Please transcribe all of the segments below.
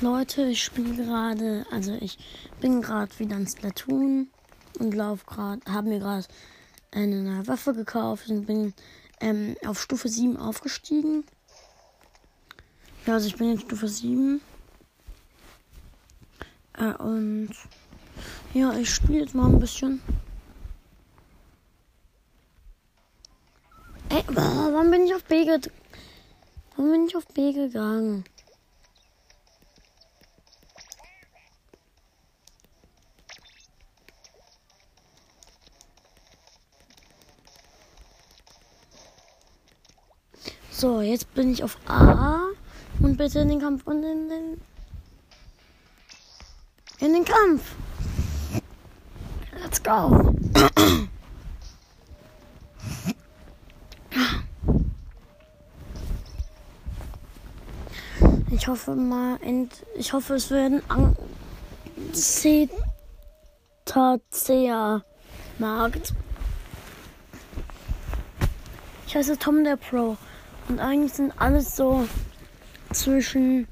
Leute, ich spiele gerade, also ich bin gerade wieder in Splatoon und lauf gerade, habe mir gerade eine neue Waffe gekauft und bin ähm, auf Stufe 7 aufgestiegen. Ja, also ich bin jetzt Stufe 7. Äh, und ja, ich spiele jetzt mal ein bisschen. Ey, warum bin ich auf B gegangen? Warum bin ich auf B gegangen? So, jetzt bin ich auf A und bitte in den Kampf und in den in den Kampf. Let's go. Ich hoffe mal, ich hoffe, es werden Cetacea Markt. Ich heiße Tom der Pro. Und eigentlich sind alles so zwischen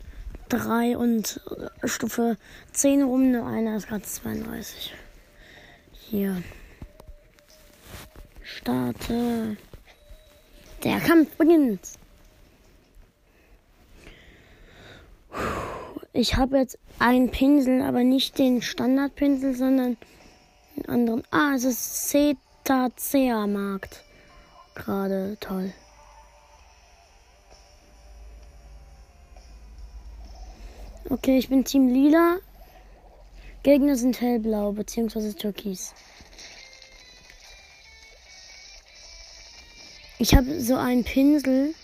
3 und Stufe 10 rum. Nur einer ist gerade 32. Hier. Starte. Der Kampf beginnt. Ich habe jetzt einen Pinsel, aber nicht den Standardpinsel, sondern einen anderen. Ah, es ist Cetacea Markt. Gerade toll. Okay, ich bin Team Lila. Gegner sind hellblau bzw. türkis. Ich habe so einen Pinsel.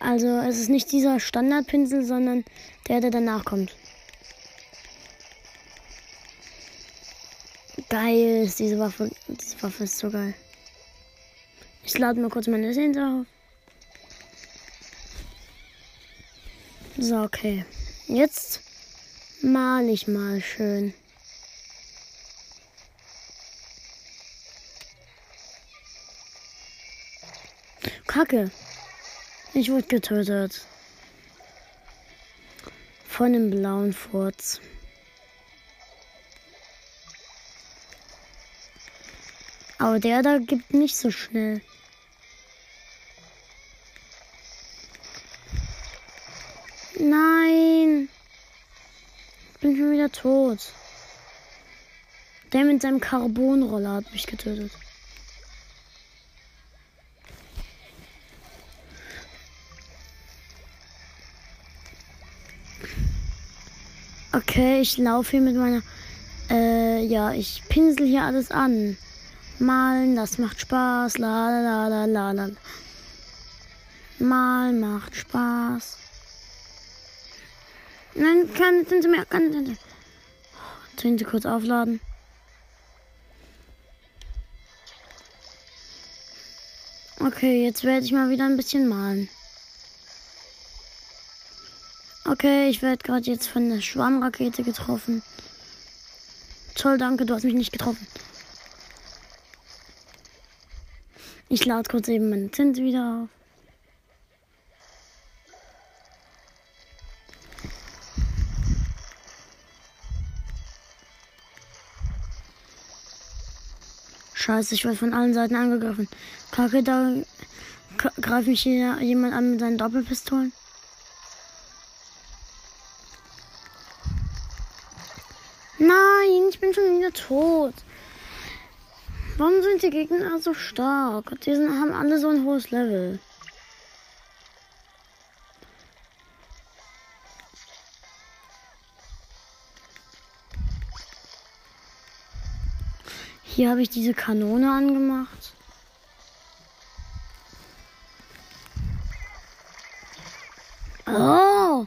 Also es ist nicht dieser Standardpinsel, sondern der, der danach kommt. Geil ist diese Waffe. Diese Waffe ist so geil. Ich lade mal kurz meine Sehne auf. So, okay. Jetzt mal ich mal schön. Kacke. Ich wurde getötet. Von dem blauen Furz. Aber der da gibt nicht so schnell. Nein. Ich bin schon wieder tot. Der mit seinem Carbonroller hat mich getötet. Okay, ich laufe hier mit meiner. Äh, ja, ich pinsel hier alles an. Malen, das macht Spaß. La la la la la. Malen macht Spaß. Nein, keine Tinte mehr. Keine Tinte. Tinte kurz aufladen. Okay, jetzt werde ich mal wieder ein bisschen malen. Okay, ich werde gerade jetzt von der Schwarmrakete getroffen. Toll, danke, du hast mich nicht getroffen. Ich lade kurz eben meine Tinte wieder auf. Scheiße, ich werde von allen Seiten angegriffen. Kacke, da greift mich hier jemand an mit seinen Doppelpistolen. Nein, ich bin schon wieder tot. Warum sind die Gegner so stark? Die sind, haben alle so ein hohes Level. Hier habe ich diese Kanone angemacht. Oh!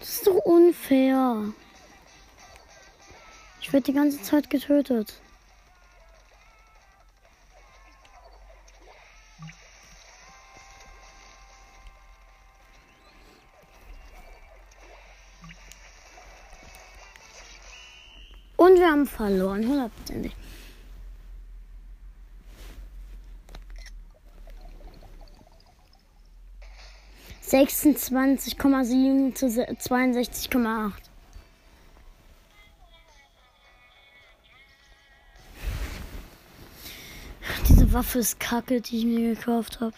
Das ist doch unfair. Ich werde die ganze Zeit getötet. Haben verloren, hundertprozentig. 26,7 zu 62,8. Diese Waffe ist kacke, die ich mir gekauft habe.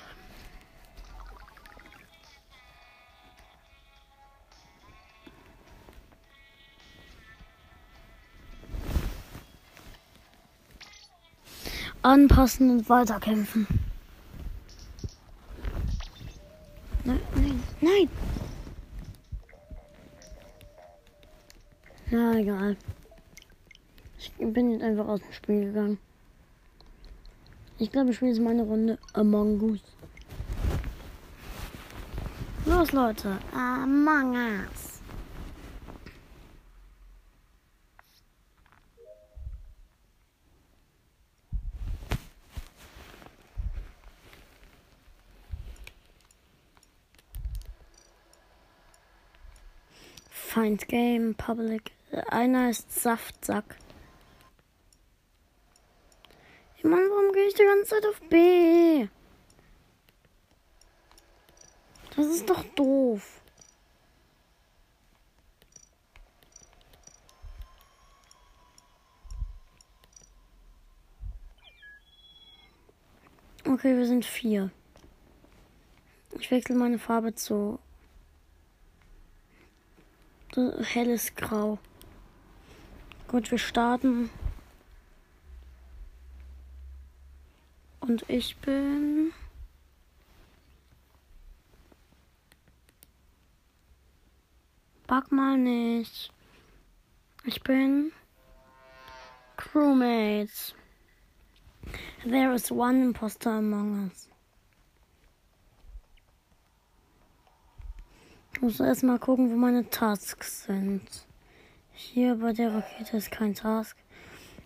Anpassen und weiterkämpfen. Nein, nein, nein. Na egal. Ich bin jetzt einfach aus dem Spiel gegangen. Ich glaube, ich spiele jetzt meine Runde Among Us. Los, Leute. Among Us. Find Game, Public. Einer ist Saftsack. Mann, warum gehe ich die ganze Zeit auf B? Das ist doch doof. Okay, wir sind vier. Ich wechsle meine Farbe zu helles Grau. Gut, wir starten. Und ich bin. Bug mal nicht. Ich bin. Crewmates. There is one imposter among us. Ich muss erstmal gucken, wo meine Tasks sind. Hier bei der Rakete ist kein Task.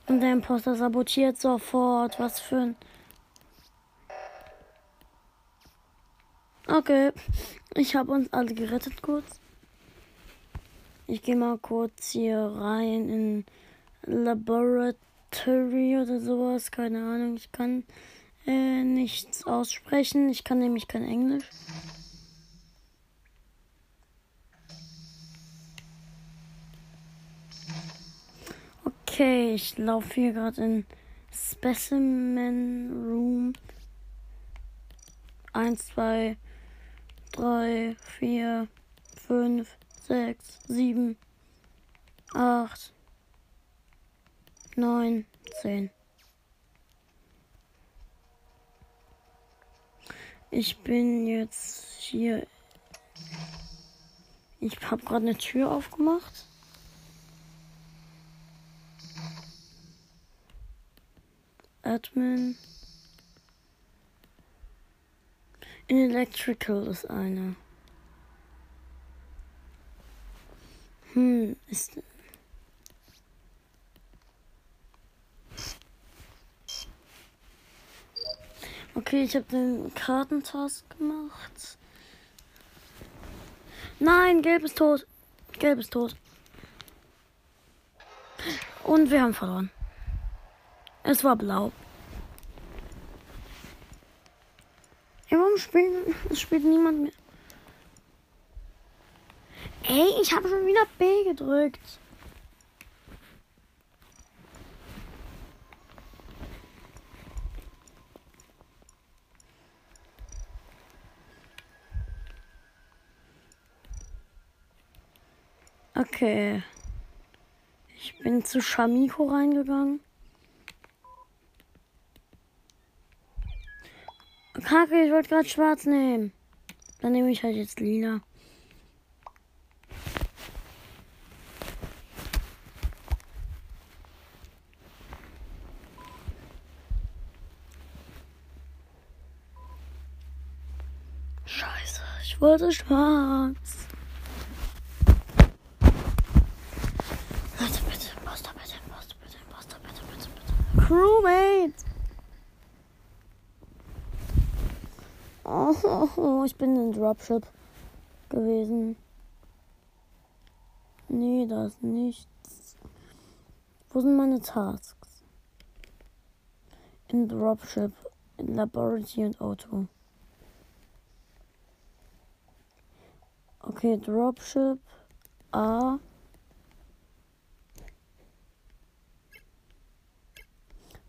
Und der Imposter sabotiert sofort. Was für ein. Okay, ich habe uns alle gerettet kurz. Ich gehe mal kurz hier rein in Laboratory oder sowas. Keine Ahnung, ich kann äh, nichts aussprechen. Ich kann nämlich kein Englisch. Okay, ich laufe hier gerade in Specimen Room. 1, 2, drei, vier, fünf, sechs, sieben, acht, neun, zehn. Ich bin jetzt hier. Ich habe gerade eine Tür aufgemacht. Admin. In Electrical ist eine. Hm, ist. Okay, ich habe den Kartentask gemacht. Nein, gelb ist tot. Gelb ist tot. Und wir haben verloren. Es war blau. Ja, warum spielt, es spielt niemand mehr? Ey, ich habe schon wieder B gedrückt. Okay. Ich bin zu Shamiko reingegangen. Kacke, ich wollte gerade schwarz nehmen. Dann nehme ich halt jetzt lila. Scheiße, ich wollte schwarz. Leute, bitte, Imposter, bitte, Imposter, bitte, Imposter, bitte, bitte, bitte. Crewmate! Oh, ich bin in Dropship gewesen. Nee, da ist nichts. Wo sind meine Tasks? In Dropship, in Laboratory und Auto. Okay, Dropship. A.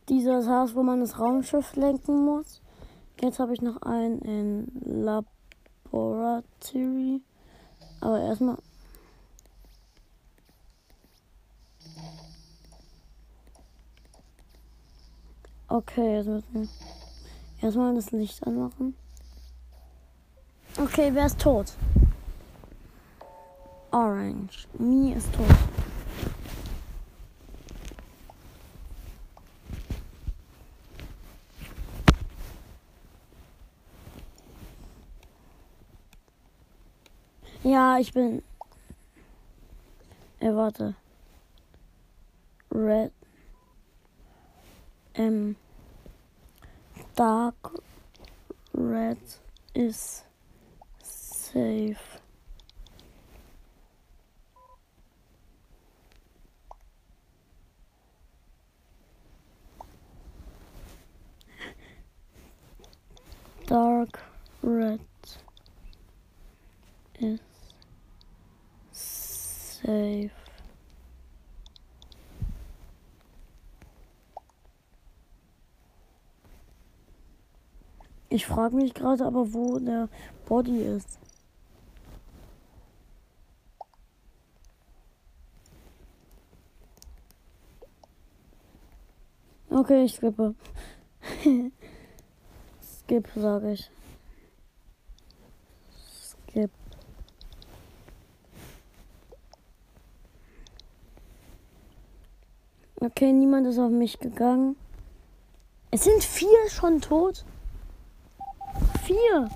Dieses Haus, wo man das Raumschiff lenken muss. Jetzt habe ich noch einen in Laboratory. Aber erstmal. Okay, jetzt müssen wir erstmal das Licht anmachen. Okay, wer ist tot? Orange. Mi ist tot. Ja, ich bin. Äh, warte. Red. Ähm. Dark Red is safe. Dark red is safe. Ich frage mich gerade aber, wo der Body ist. Okay, ich skippe. Skip, sage ich. Skip. Okay, niemand ist auf mich gegangen. Es sind vier schon tot. Vier.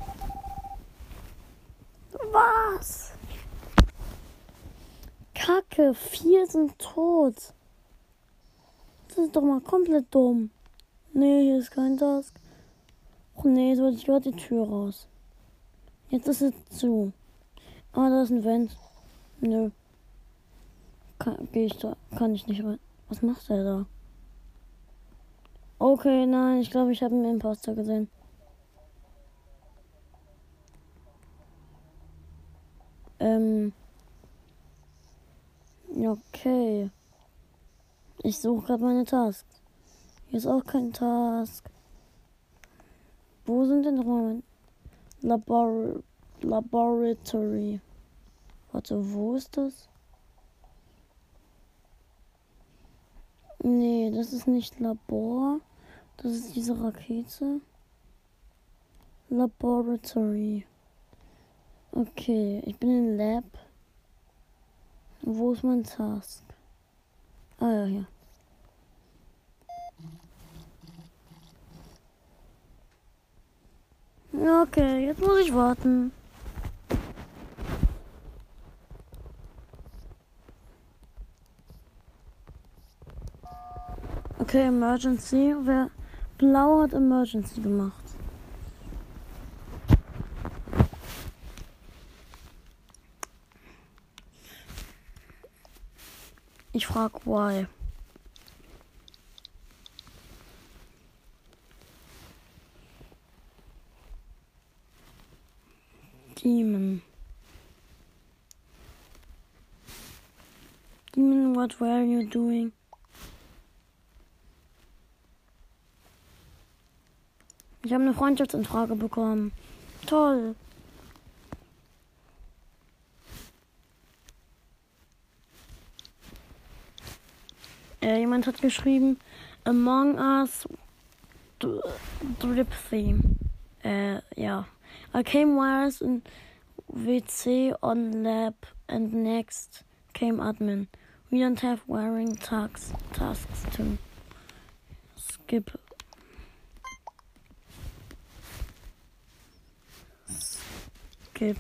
Was? Kacke, vier sind tot. Das ist doch mal komplett dumm. Nee, hier ist kein Task. Oh nee, jetzt wollte ich gerade die Tür raus. Jetzt ist es zu. Ah, da ist ein Vent. Nö. Kann, geh ich da, kann ich nicht rein. Was macht er da? Okay, nein, ich glaube, ich habe einen Imposter gesehen. Ähm. Okay. Ich suche gerade meine Tasks. Hier ist auch kein Task. Wo sind denn nochmal Labor Laboratory? Warte, wo ist das? Nee, das ist nicht Labor. Das ist diese Rakete. Laboratory. Okay, ich bin in Lab. Wo ist mein Task? Ah ja, hier. Okay, jetzt muss ich warten. Okay, Emergency. Wer blau hat Emergency gemacht? Ich frag why. Demon. Demon, what were you doing? Ich habe eine Freundschaftsanfrage bekommen. Toll. Äh, jemand hat geschrieben, Among Us Drip Theme. Äh, ja. I came wires in WC on lab and next came admin. We don't have wiring tasks, tasks to skip. Skip.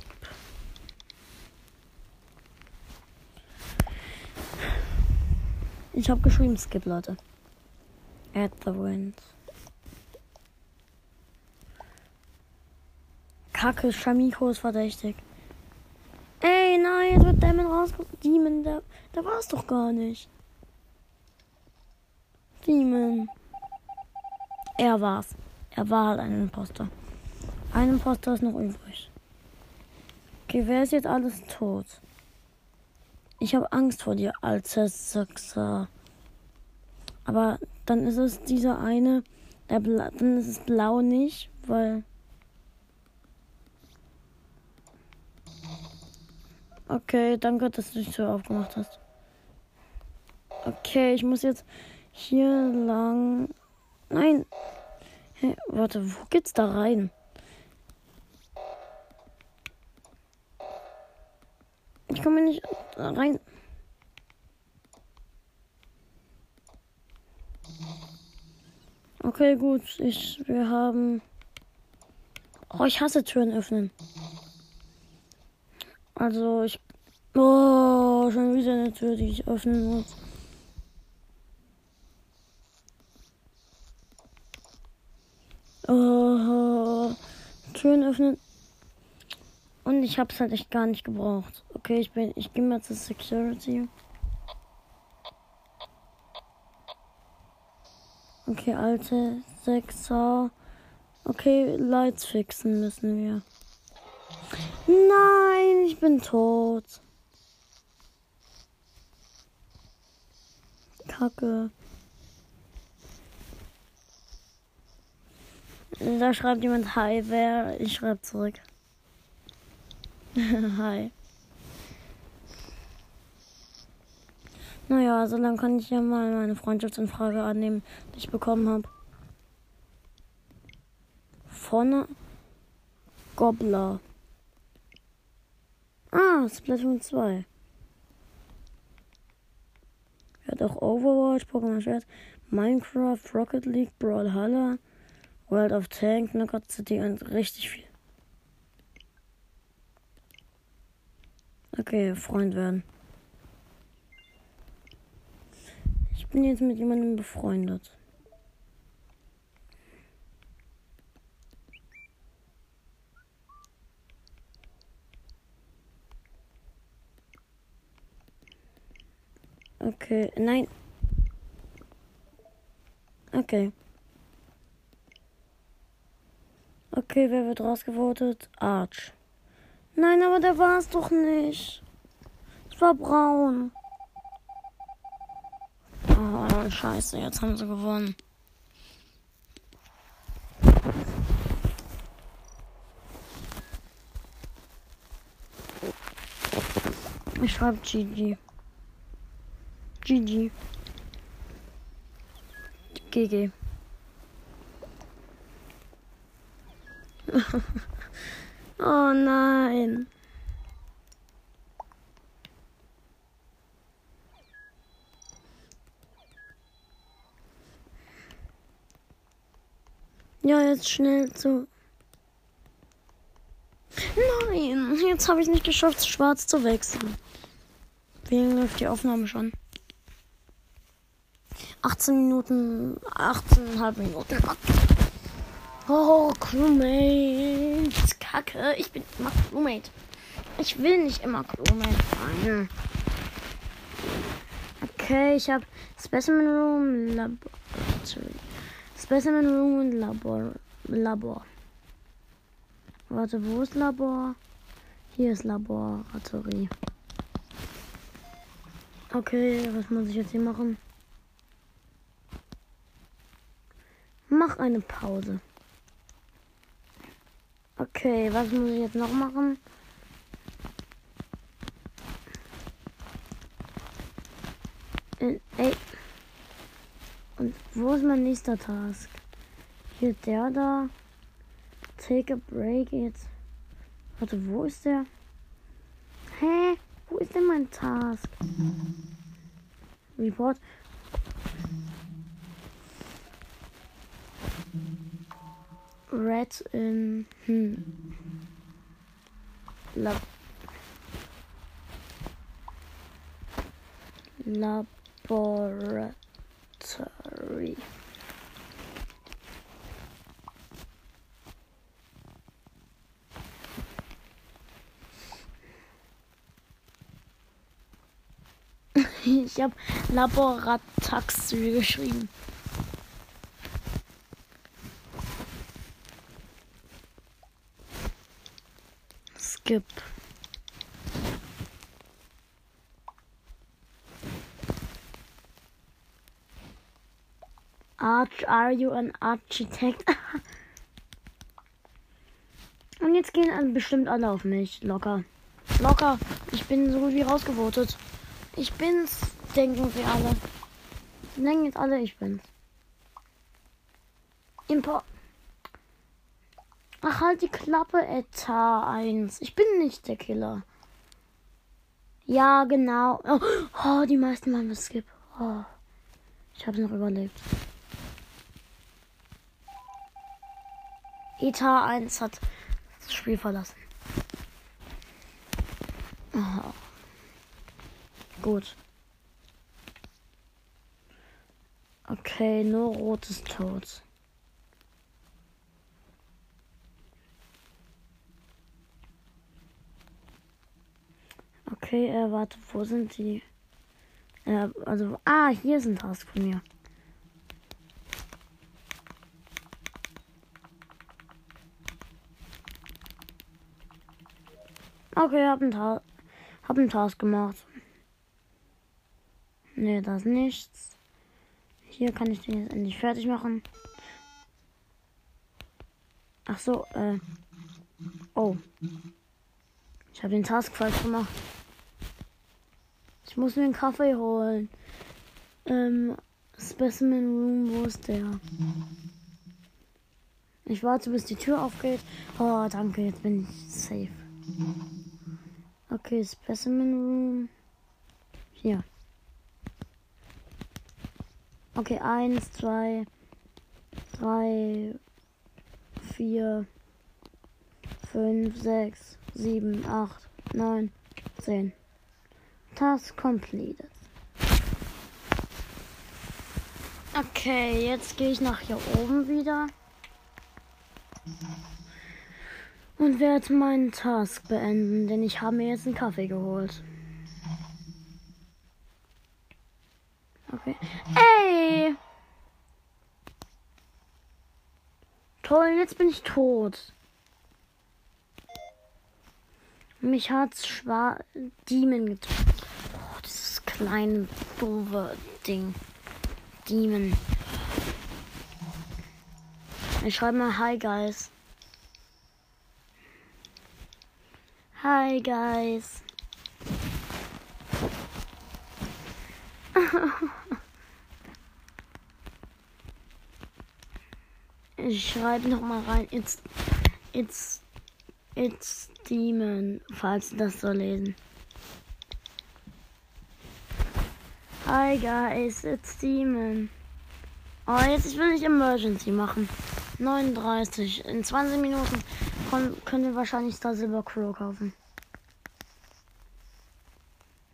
Ich habe geschrieben, Skip, Leute. At the wind. Kacke, Shamiko ist verdächtig. Ey, nein, jetzt wird Demon rauskommen. Demon, da, da war es doch gar nicht. Demon. Er war's. Er war halt ein Imposter. Ein Imposter ist noch übrig. Okay, wer ist jetzt alles tot? Ich habe Angst vor dir, alter Sechser. Aber dann ist es dieser eine, der Bla dann ist es blau nicht, weil. Okay, danke, dass du die Tür aufgemacht hast. Okay, ich muss jetzt hier lang. Nein. Hey, warte, wo geht's da rein? Ich komme nicht rein. Okay, gut. Ich, wir haben. Oh, ich hasse Türen öffnen. Also, ich. Oh, schon wieder eine Tür, die ich öffnen muss. Oh, Türen öffnen. Und ich hab's halt echt gar nicht gebraucht. Okay, ich bin. Ich gehe mal zur Security. Okay, alte Sechser. Okay, Lights fixen müssen wir. Nein, ich bin tot. Kacke. Da schreibt jemand Hi, wer? Ich schreibe zurück. Hi. Naja, so lange kann ich ja mal meine Freundschaftsanfrage annehmen, die ich bekommen habe. Von Gobbler. Ah, Splatoon 2. Er hat auch Overwatch, Pokémon Schwert, Minecraft, Rocket League, Brawlhalla, World of Tank, Knockout City und richtig viel. Okay, Freund werden. Ich bin jetzt mit jemandem befreundet. Okay, nein. Okay. Okay, wer wird rausgevotet? Arch. Nein, aber der war es doch nicht. Es war braun. Oh, scheiße, jetzt haben sie gewonnen. Ich schreibe GG. GG. GG. oh nein. Ja, jetzt schnell zu. Nein, jetzt habe ich nicht geschafft, schwarz zu wechseln. Lange läuft die Aufnahme schon? 18 Minuten, 18,5 Minuten. Oh, Crewmate. Kacke. Ich bin immer Crewmate. Ich will nicht immer Crewmate sein. Okay, ich habe Specimen Room, Laboratory. Specimen Room und Labor. Labor. Warte, wo ist Labor? Hier ist Laboratorie. Okay, was muss ich jetzt hier machen? Mach eine Pause. Okay, was muss ich jetzt noch machen? In, ey. Und wo ist mein nächster Task? Hier der da. Take a break jetzt. Warte, wo ist der? Hä? Wo ist denn mein Task? Report. Red in hm. Lab Laboratory. ich habe Laborataxi geschrieben. gibt. Arch, are you an architect? Und jetzt gehen bestimmt alle auf mich. Locker. Locker. Ich bin so wie rausgevotet. Ich bin's, denken sie alle. Sie denken jetzt alle, ich bin's. Import. Ach, halt die Klappe, Etat 1. Ich bin nicht der Killer. Ja, genau. Oh, oh die meisten machen das Skip. Oh. Ich habe noch überlebt. Etat 1 hat das Spiel verlassen. Oh. Gut. Okay, nur rotes tot. Okay, äh, warte, wo sind die? Äh, also, ah, hier sind Task von mir. Okay, hab einen, Ta hab einen Task gemacht. Ne, das ist nichts. Hier kann ich den jetzt endlich fertig machen. Ach so, äh. Oh. Ich habe den Task falsch gemacht. Ich muss mir einen Kaffee holen. Ähm, Specimen Room, wo ist der? Ich warte, bis die Tür aufgeht. Oh, danke, jetzt bin ich safe. Okay, Specimen Room. Hier. Okay, eins, zwei, drei, vier, fünf, sechs, sieben, acht, neun, zehn. Task completed. Okay, jetzt gehe ich nach hier oben wieder. Und werde meinen Task beenden, denn ich habe mir jetzt einen Kaffee geholt. Okay. Ey! Toll, jetzt bin ich tot. Mich hat's schwarz Demon getroffen kleine, doofe Ding. Demon. Ich schreibe mal Hi, guys. Hi, guys. ich schreibe noch mal rein. It's, it's, it's Demon, falls Sie das so lesen. Hi guys, it's Demon. Oh, jetzt will ich Emergency machen. 39. In 20 Minuten können wir wahrscheinlich Star Silver Crow kaufen.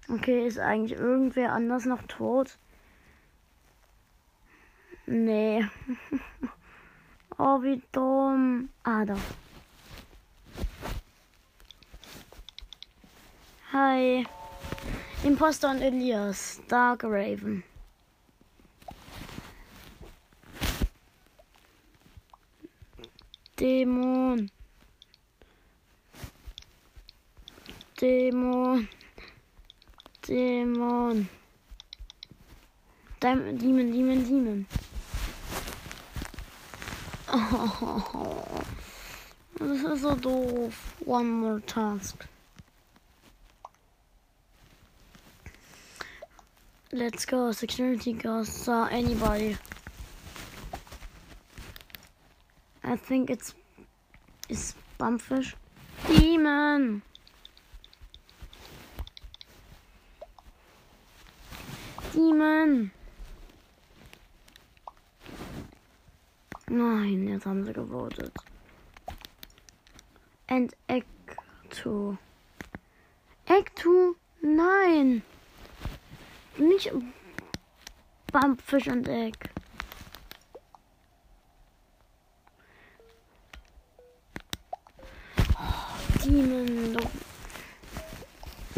Okay, ist eigentlich irgendwer anders noch tot? Nee. oh, wie dumm. Ah, doch. Hi. Imposter und Elias. Dark Raven. Dämon. Dämon. Dämon. Demon, Demon, Demon, Demon. Oh, das ist so doof. One more task. Let's go. Security guards saw anybody. I think it's it's bumpfish. Demon. Demon. Nein, jetzt haben sie gewotet. And Egg 2. Egg 2? Nein. Nicht Bumpfisch und Egg. Oh, Demon.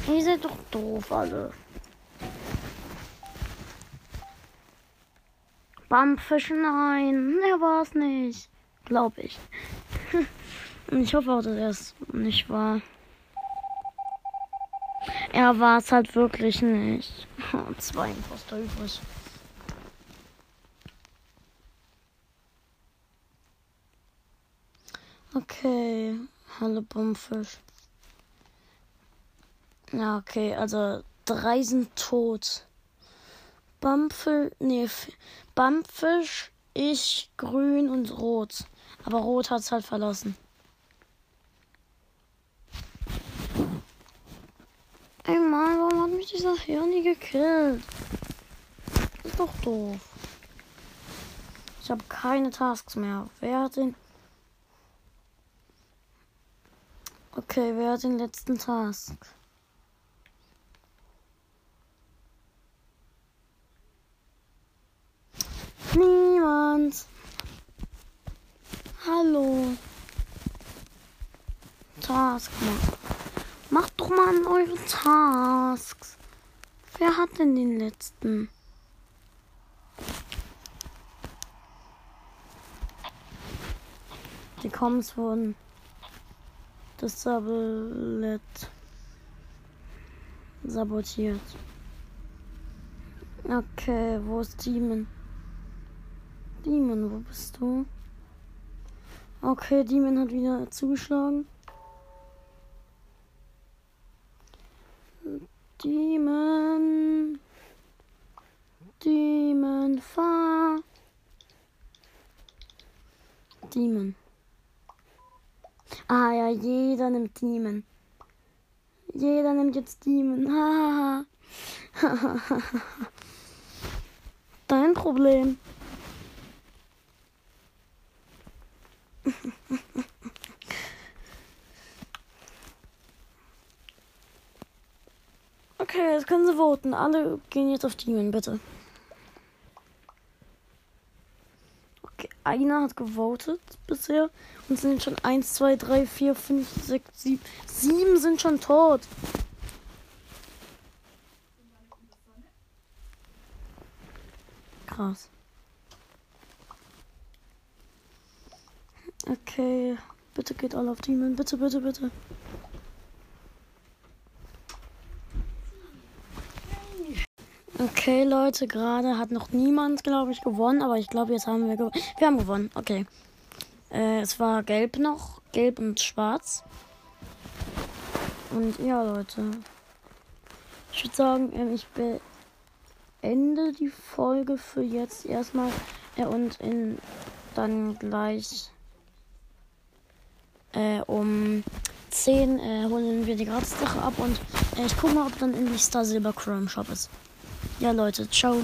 Ihr seid doch doof alle. Bumpfisch, nein. Er war es nicht. Glaube ich. Und ich hoffe auch, dass er es nicht war. Er war es halt wirklich nicht. Zwei Imposter übrig. Okay. Hallo Bummfisch. Ja, okay, also drei sind tot. Bumpfisch, nee, Bumpfisch, ich, grün und rot. Aber rot hat's halt verlassen. Mich dieser Hirni gekillt? Ist doch doof. Ich habe keine Tasks mehr. Wer hat den. Okay, wer hat den letzten Task? Niemand. Hallo. Task machen. Macht doch mal an eure Tasks. Wer hat denn den letzten? Die Comms wurden das sabotiert. Okay, wo ist Demon? Demon, wo bist du? Okay, Demon hat wieder zugeschlagen. Demon. Demon, fahr. Demon. Ah ja, jeder nimmt Demon. Jeder nimmt jetzt Demon. Dein Problem. Okay, jetzt können sie voten. Alle gehen jetzt auf Demon, bitte. Okay, einer hat gewotet bisher. Und sind schon 1, 2, 3, 4, 5, 6, 7. 7 sind schon tot. Krass. Okay, bitte geht alle auf Demon. Bitte, bitte, bitte. Okay, Leute, gerade hat noch niemand, glaube ich, gewonnen, aber ich glaube, jetzt haben wir gewonnen. Wir haben gewonnen, okay. Äh, es war gelb noch, gelb und schwarz. Und ja, Leute. Ich würde sagen, ähm, ich beende die Folge für jetzt erstmal. Äh, und in, dann gleich äh, um 10 äh, holen wir die Gratis-Sache ab und äh, ich gucke mal, ob dann die Star Silber Chrome Shop ist. Ja, Leute, ciao.